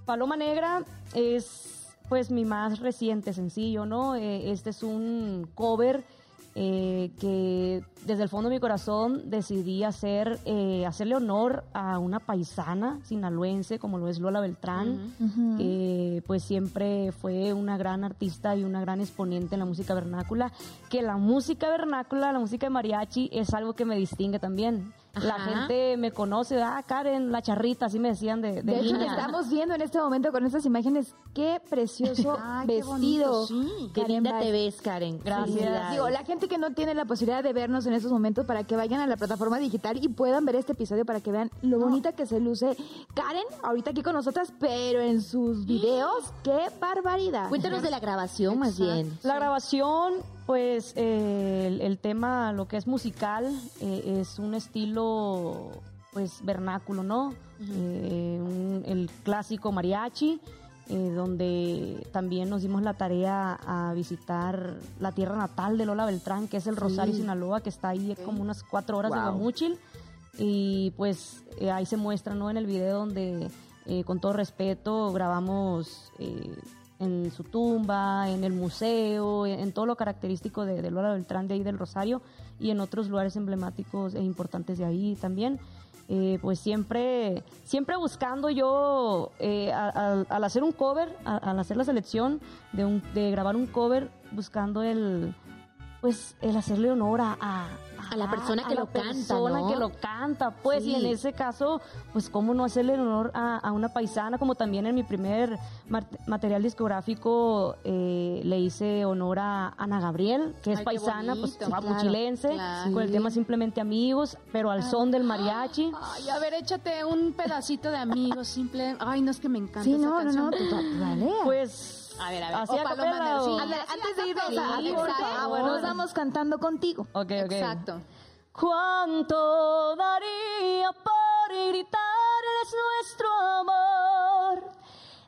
Paloma Negra es pues mi más reciente sencillo, ¿no? Eh, este es un cover eh, que desde el fondo de mi corazón decidí hacer, eh, hacerle honor a una paisana sinaloense como lo es Lola Beltrán. Que pues siempre fue una gran artista y una gran exponente en la música vernácula, que la música vernácula, la música de mariachi es algo que me distingue también. La gente me conoce, ah, Karen, la charrita, así me decían de, de De hecho, estamos viendo en este momento con estas imágenes qué precioso Ay, qué vestido. bonito, sí. Qué linda Baez. te ves, Karen. Gracias. Digo, la gente que no tiene la posibilidad de vernos en estos momentos para que vayan a la plataforma digital y puedan ver este episodio para que vean lo bonita que se luce Karen ahorita aquí con nosotras, pero en sus videos, qué barbaridad. Cuéntanos de la grabación más bien. La grabación, pues eh, el, el tema, lo que es musical, eh, es un estilo pues vernáculo, ¿no? Eh, un- el clásico mariachi, eh, donde también nos dimos la tarea a visitar la tierra natal de Lola Beltrán, que es el Rosario, Sinaloa, que está ahí como unas cuatro horas de Wow. Guamúchil. Y pues ahí se muestra, ¿no? En el video donde, con todo respeto, grabamos eh, en su tumba, en el museo, en, todo lo característico de, de Lola Beltrán de ahí del Rosario y en otros lugares emblemáticos e importantes de ahí también. Eh, pues siempre, siempre buscando yo, eh, al hacer un cover, a- al hacer la selección de, un, de grabar un cover, buscando el, pues el hacerle honor a, a, A la persona que la lo canta, persona ¿no? que lo canta, pues, Sí. y en ese caso, pues, cómo no hacerle honor a, a una paisana, como también en mi primer mat- material discográfico eh, le hice honor a Ana Gabriel, que es Ay, paisana, pues, guapuchilense, Claro, con el tema simplemente amigos, pero al son del mariachi. Ay, a ver, échate un pedacito de amigos, simple... Ay, no es que me encanta Sí, esa no, no, canción. no, tú- tú dale. Pues, A ver, a ver. así O a Paloma o- antes de irnos a, corte, nos vamos cantando contigo. Ok, ok. Exacto. ¿Cuánto daría por gritarles nuestro amor?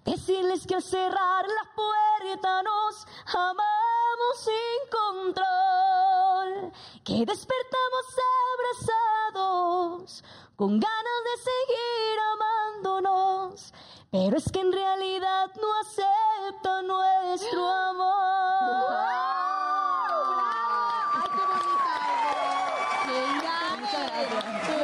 Decirles que al cerrar la puerta nos amamos sin control, que despertamos abrazados con ganas de seguir amándonos, pero es que en realidad no acepta nuestro amor. Ay, qué bonita.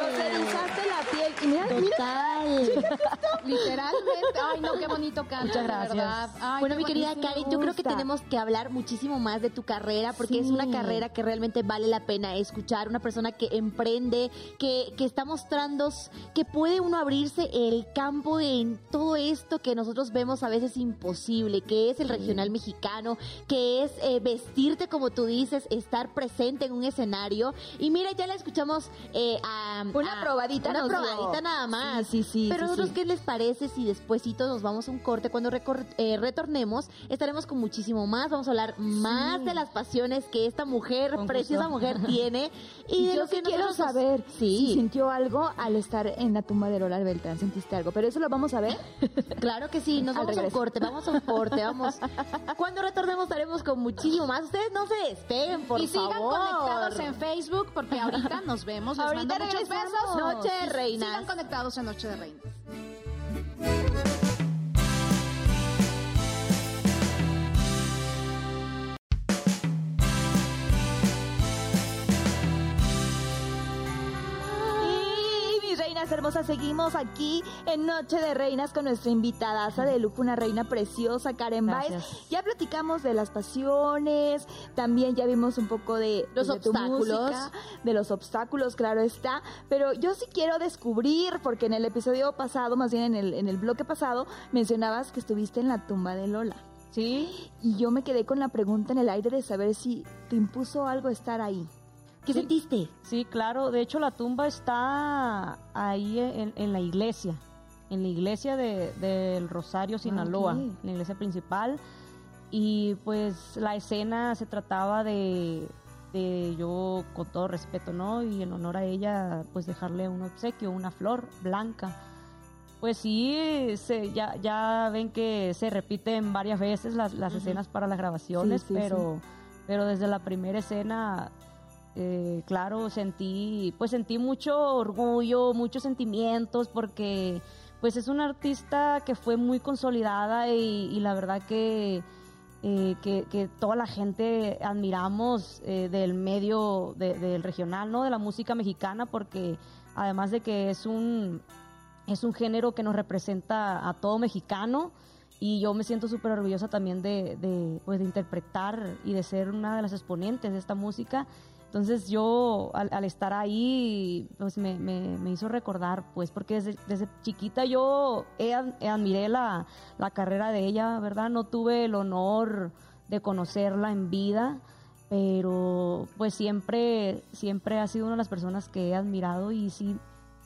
Nos erizaste la piel. Y mira, mira, Total. Literalmente. Ay, no, qué bonito cantas, Muchas gracias. Ay, bueno, mi querida. Karen, yo creo que tenemos que hablar muchísimo más de tu carrera porque es una carrera que realmente vale la pena escuchar. Una persona que emprende, que, que está mostrando que puede uno abrirse el campo en todo esto que nosotros vemos a veces imposible, que es el regional mexicano, que es eh, vestirte como tú dices, estar presente en un escenario. Y mira, ya la escuchamos eh, a, Una a- probadita Una dio. probadita nada más. Sí, sí, sí, Pero sí, nosotros, sí. ¿qué les parece si despuesito nos vamos a un corte? Cuando eh, retornemos, estaremos con muchísimo más. Vamos a hablar más de las pasiones que esta mujer, preciosa mujer, tiene. Y de yo lo que quiero nosotros- saber si sintió algo al estar en la tumba de Lola Beltrán. ¿Sentiste algo? Pero eso lo vamos a ver. Claro que sí, nos vamos a un corte, vamos a un corte, vamos. Cuando retornemos estaremos con muchísimo más. Ustedes no se despeguen, por y sigan favor. conectados en Facebook porque ahorita nos vemos. Les Ahorita mando muchos besos. Noche de Y Reinas. Sigan conectados en Noche de Reinas. Y reinas hermosas, seguimos aquí en Noche de Reinas con nuestra invitada de lujo, una reina preciosa, Karen Baez. Ya platicamos de las pasiones, también ya vimos un poco de Los de obstáculos. música, de los obstáculos, claro está. Pero yo sí quiero descubrir, porque en el episodio pasado, más bien en el, en el bloque pasado, mencionabas que estuviste en la tumba de Lola. Sí, Y yo me quedé con la pregunta en el aire de saber si te impuso algo estar ahí. ¿Qué Sí. sentiste? sí, claro. De hecho, la tumba está ahí en, en la iglesia, en la iglesia de- del Rosario, Sinaloa, ok. la iglesia principal. Y pues la escena se trataba de, de yo, con todo respeto, ¿no? Y en honor a ella, pues dejarle un obsequio, una flor blanca. Pues sí, se, ya, ya ven que se repiten varias veces las, las escenas para las grabaciones, Sí, sí, pero, pero desde la primera escena, eh, claro, sentí, pues sentí mucho orgullo, muchos sentimientos, porque pues es una artista que fue muy consolidada y, la verdad que, eh, que, que toda la gente admiramos eh, del medio de- del regional, ¿no? De la música mexicana, porque además de que es un es un género que nos representa a todo mexicano y yo me siento súper orgullosa también de, de, pues, de interpretar y de ser una de las exponentes de esta música. Entonces yo al, al estar ahí pues me, me- me hizo recordar pues porque desde, desde chiquita yo he ad- he admiré la, la carrera de ella, ¿verdad? No tuve el honor de conocerla en vida, pero pues siempre, siempre ha sido una de las personas que he admirado y sí,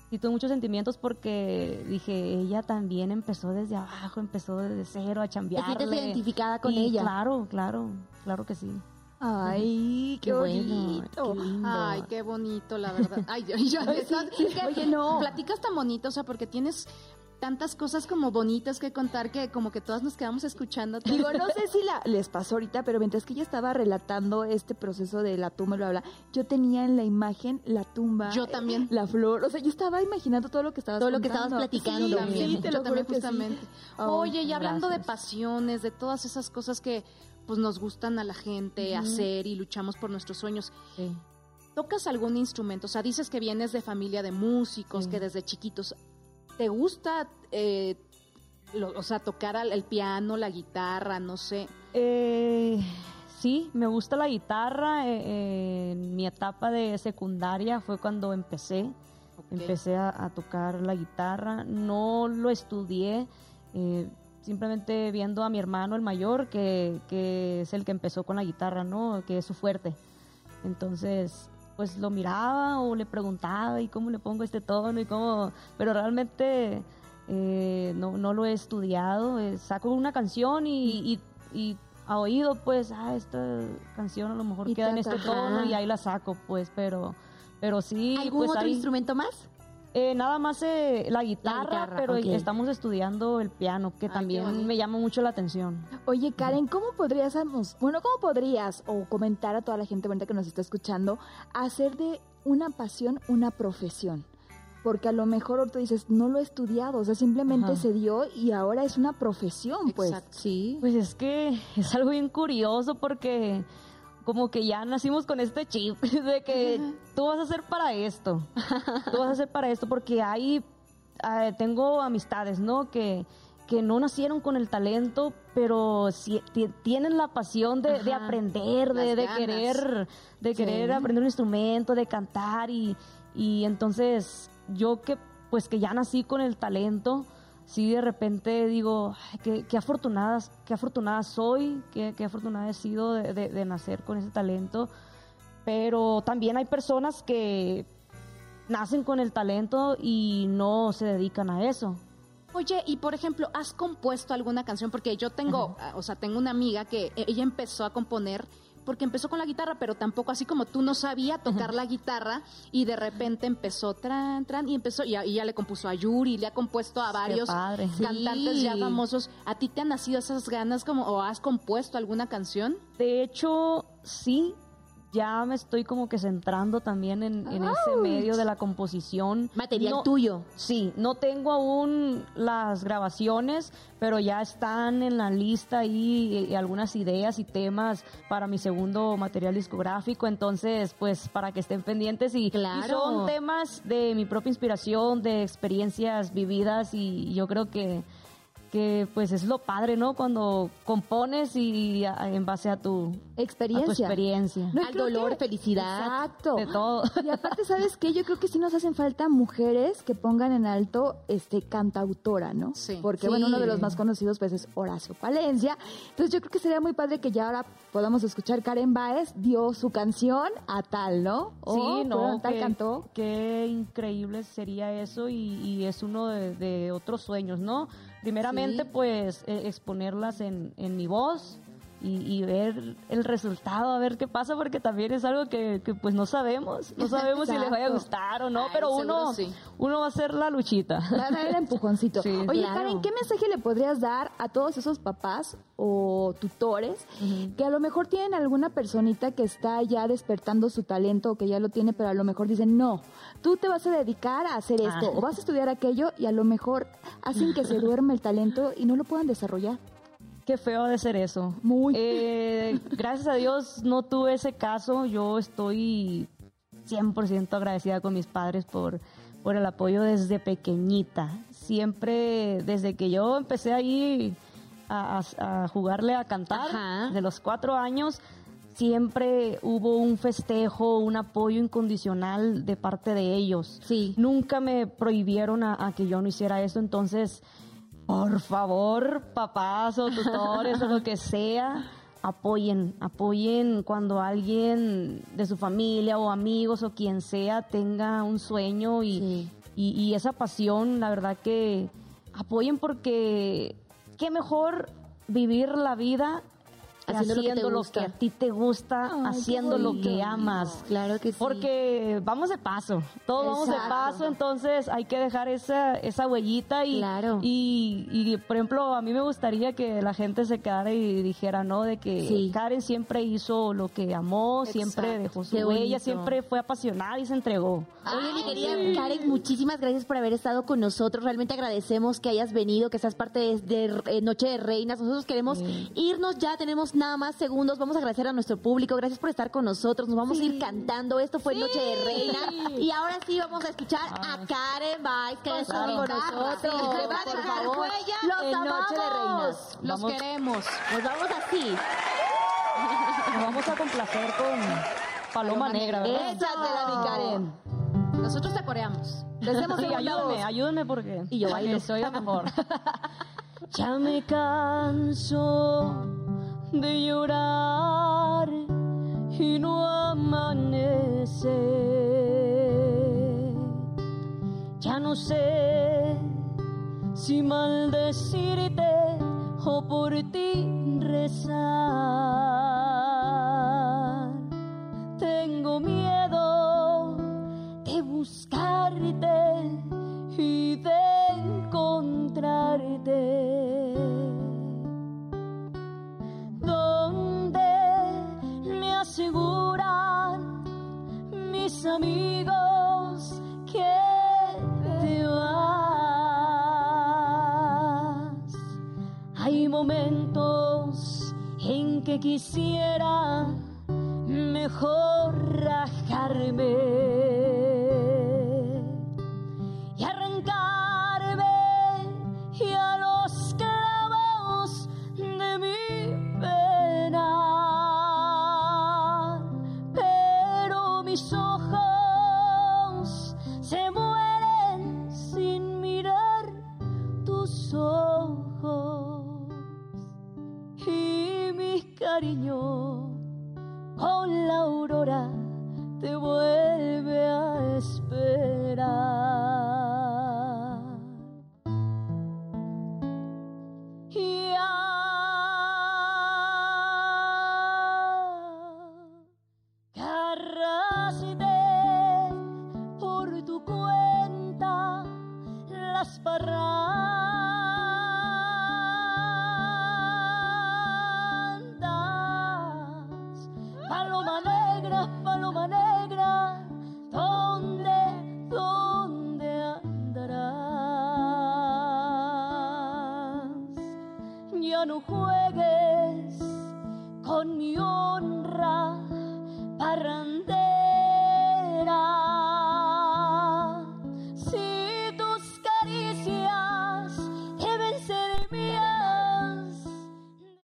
sí tuve muchos sentimientos porque dije, ella también empezó desde abajo, empezó desde cero a ¿Te chambearle. sientes identificada con Y ella? Claro, claro, claro que sí. Ay, qué, Qué bueno, bonito. qué. Ay, qué bonito, la verdad. Ay, yo, yo- Ay, sí, oye, no. platicas tan bonito, o sea, porque tienes tantas cosas como bonitas que contar que como que todas nos quedamos escuchando. Digo, no sé si la, les pasó ahorita, pero mientras que ella estaba relatando este proceso de la tumba, bla, bla, yo tenía en la imagen la tumba. Yo eh, también. La flor. O sea, yo estaba imaginando todo lo que estabas Todo lo que estabas platicando. Sí, también, sí, te yo lo también sí. justamente. Oh, Oye, y hablando de pasiones, de todas esas cosas que pues nos gustan a la gente hacer y luchamos por nuestros sueños. Sí. ¿Tocas algún instrumento? O sea, dices que vienes de familia de músicos, Sí. que desde chiquitos. ¿Te gusta, eh, lo- o sea, tocar el piano, la guitarra, no sé? Eh, sí, me gusta la guitarra. eh, eh, en mi etapa de secundaria fue cuando empecé. Empecé a, a tocar la guitarra. No lo estudié. Simplemente viendo a mi hermano, el mayor, que, que es el que empezó con la guitarra, ¿no? Que es su fuerte. Entonces, pues lo miraba o le preguntaba y cómo le pongo este tono y cómo... Pero realmente eh, no, no lo he estudiado. eh, saco una canción y, y- y a oído, pues, ah, esta canción a lo mejor Y queda en este tono y ahí la saco, pues, pero... Pero sí, ¿Algún pues otro instrumento más? Eh, nada más eh, la guitarra, guitarra, pero estamos estudiando el piano, que Ay, también me llama mucho la atención. Oye, Karen, ¿cómo podrías, bueno, cómo podrías, o comentar a toda la gente bonita que nos está escuchando, hacer de una pasión una profesión? Porque a lo mejor tú dices, no lo he estudiado, o sea, simplemente Ajá. se dio y ahora es una profesión, pues. Exacto. Sí. Pues es que es algo bien curioso porque como que ya nacimos con este chip de que tú vas a hacer para esto, tú vas a hacer para esto porque hay eh, tengo amistades, ¿no? Que, que no nacieron con el talento, pero tienen la pasión de, aprender, de, querer, de querer aprender un instrumento, de cantar y, y entonces yo que pues que ya nací con el talento, sí de repente digo, "Ay, qué, qué afortunadas, qué afortunada soy, qué, qué afortunada he sido de, de- de nacer con ese talento, pero también hay personas que nacen con el talento y no se dedican a eso. Oye, y por ejemplo, ¿has compuesto alguna canción? Porque yo tengo, o sea, tengo una amiga que eh, ella empezó a componer porque empezó con la guitarra, pero tampoco así como tú no sabía tocar la guitarra y de repente empezó tran, tran y empezó y ya, y ya le compuso a Yuri, le ha compuesto a varios cantantes ya famosos. ¿A ti te han nacido esas ganas como o has compuesto alguna canción? De hecho, sí, ya me estoy como que centrando también en, en ese medio de la composición. Material No- tuyo. Sí, no tengo aún las grabaciones, pero ya están en la lista ahí eh, algunas ideas y temas para mi segundo material discográfico, entonces pues para que estén pendientes y, y Claro. son temas de mi propia inspiración, de experiencias vividas y yo creo que que pues es lo padre, ¿no? Cuando compones y a- en base a tu, a tu Experiencia. experiencia. No, Al dolor, que- felicidad. Exacto. De todo. Y aparte, ¿sabes qué? Yo creo que sí nos hacen falta mujeres que pongan en alto este cantautora, ¿no? Sí. Porque, Sí. bueno, uno de los más conocidos pues es Horacio Palencia. Entonces yo creo que sería muy padre que ya ahora podamos escuchar Karen Baez dio su canción a tal, ¿no? Sí, no, tal qué, cantó. qué increíble sería eso y, y es uno de, de otros sueños, ¿no? Primeramente, Sí. pues, eh, exponerlas en, en mi voz y, y ver el resultado, a ver qué pasa, porque también es algo que, que, pues, no sabemos. No sabemos si les vaya a gustar o no, Ay, pero uno, sí. uno va a hacer la luchita. Va a dar el empujoncito. Sí, Oye, claro. Karen, ¿qué mensaje le podrías dar a todos esos papás o tutores que a lo mejor tienen alguna personita que está ya despertando su talento o que ya lo tiene, pero a lo mejor dicen, no, tú te vas a dedicar a hacer esto Ah. o vas a estudiar aquello y a lo mejor hacen que se duerma el talento y no lo puedan desarrollar? Qué feo de ser eso. Muy. Eh, gracias a Dios no tuve ese caso. Yo estoy 100% agradecida con mis padres por, por el apoyo desde pequeñita. Siempre, desde que yo empecé ahí a, a- a jugarle a cantar, Ajá. de los cuatro años, siempre hubo un festejo, un apoyo incondicional de parte de ellos. Sí. Nunca me prohibieron a, a que yo no hiciera eso, entonces, por favor, papás o tutores o lo que sea, apoyen, apoyen cuando alguien de su familia o amigos o quien sea tenga un sueño y, Sí. y, y esa pasión, la verdad que apoyen porque qué mejor vivir la vida Haciendo lo que te haciendo lo gusta. que a ti te gusta, Ay, haciendo lo que amas. Claro que sí. Porque vamos de paso, todos vamos de paso, entonces hay que dejar esa, esa huellita y, Claro. y, y, por ejemplo, a mí me gustaría que la gente se quedara y dijera, ¿no? De que Sí. Karen siempre hizo lo que amó, siempre dejó su Qué huella, bonito. siempre fue apasionada y se entregó. Oye, mi querida Karen, muchísimas gracias por haber estado con nosotros. Realmente agradecemos que hayas venido, que seas parte de, de, eh, Noche de Reinas. Nosotros queremos irnos ya, tenemos nada más segundos. Vamos a agradecer a nuestro público. Gracias por estar con nosotros. Nos vamos a ir cantando. Esto fue Noche de Reinas. Y ahora sí vamos a escuchar a Karen Baez, que estuvo claro. con Sí, nosotros. por dejar favor. huella Los en Noche de amamos. Reinas. Los Vamos. queremos. Nos vamos así. Nos vamos a complacer con Paloma, Paloma Negra. ¿verdad? Échatela, mi Karen. Nosotros te coreamos. Les hacemos Sí, ayúdenme, ayúdenme porque Y yo bailo. se oiga mejor. ya me canso de llorar y no amanece. Ya no sé si maldecirte o por ti rezar. Tengo miedo de buscarte y de encontrarte. Aseguran mis amigos que te vas. Hay momentos en que quisiera mejor rajarme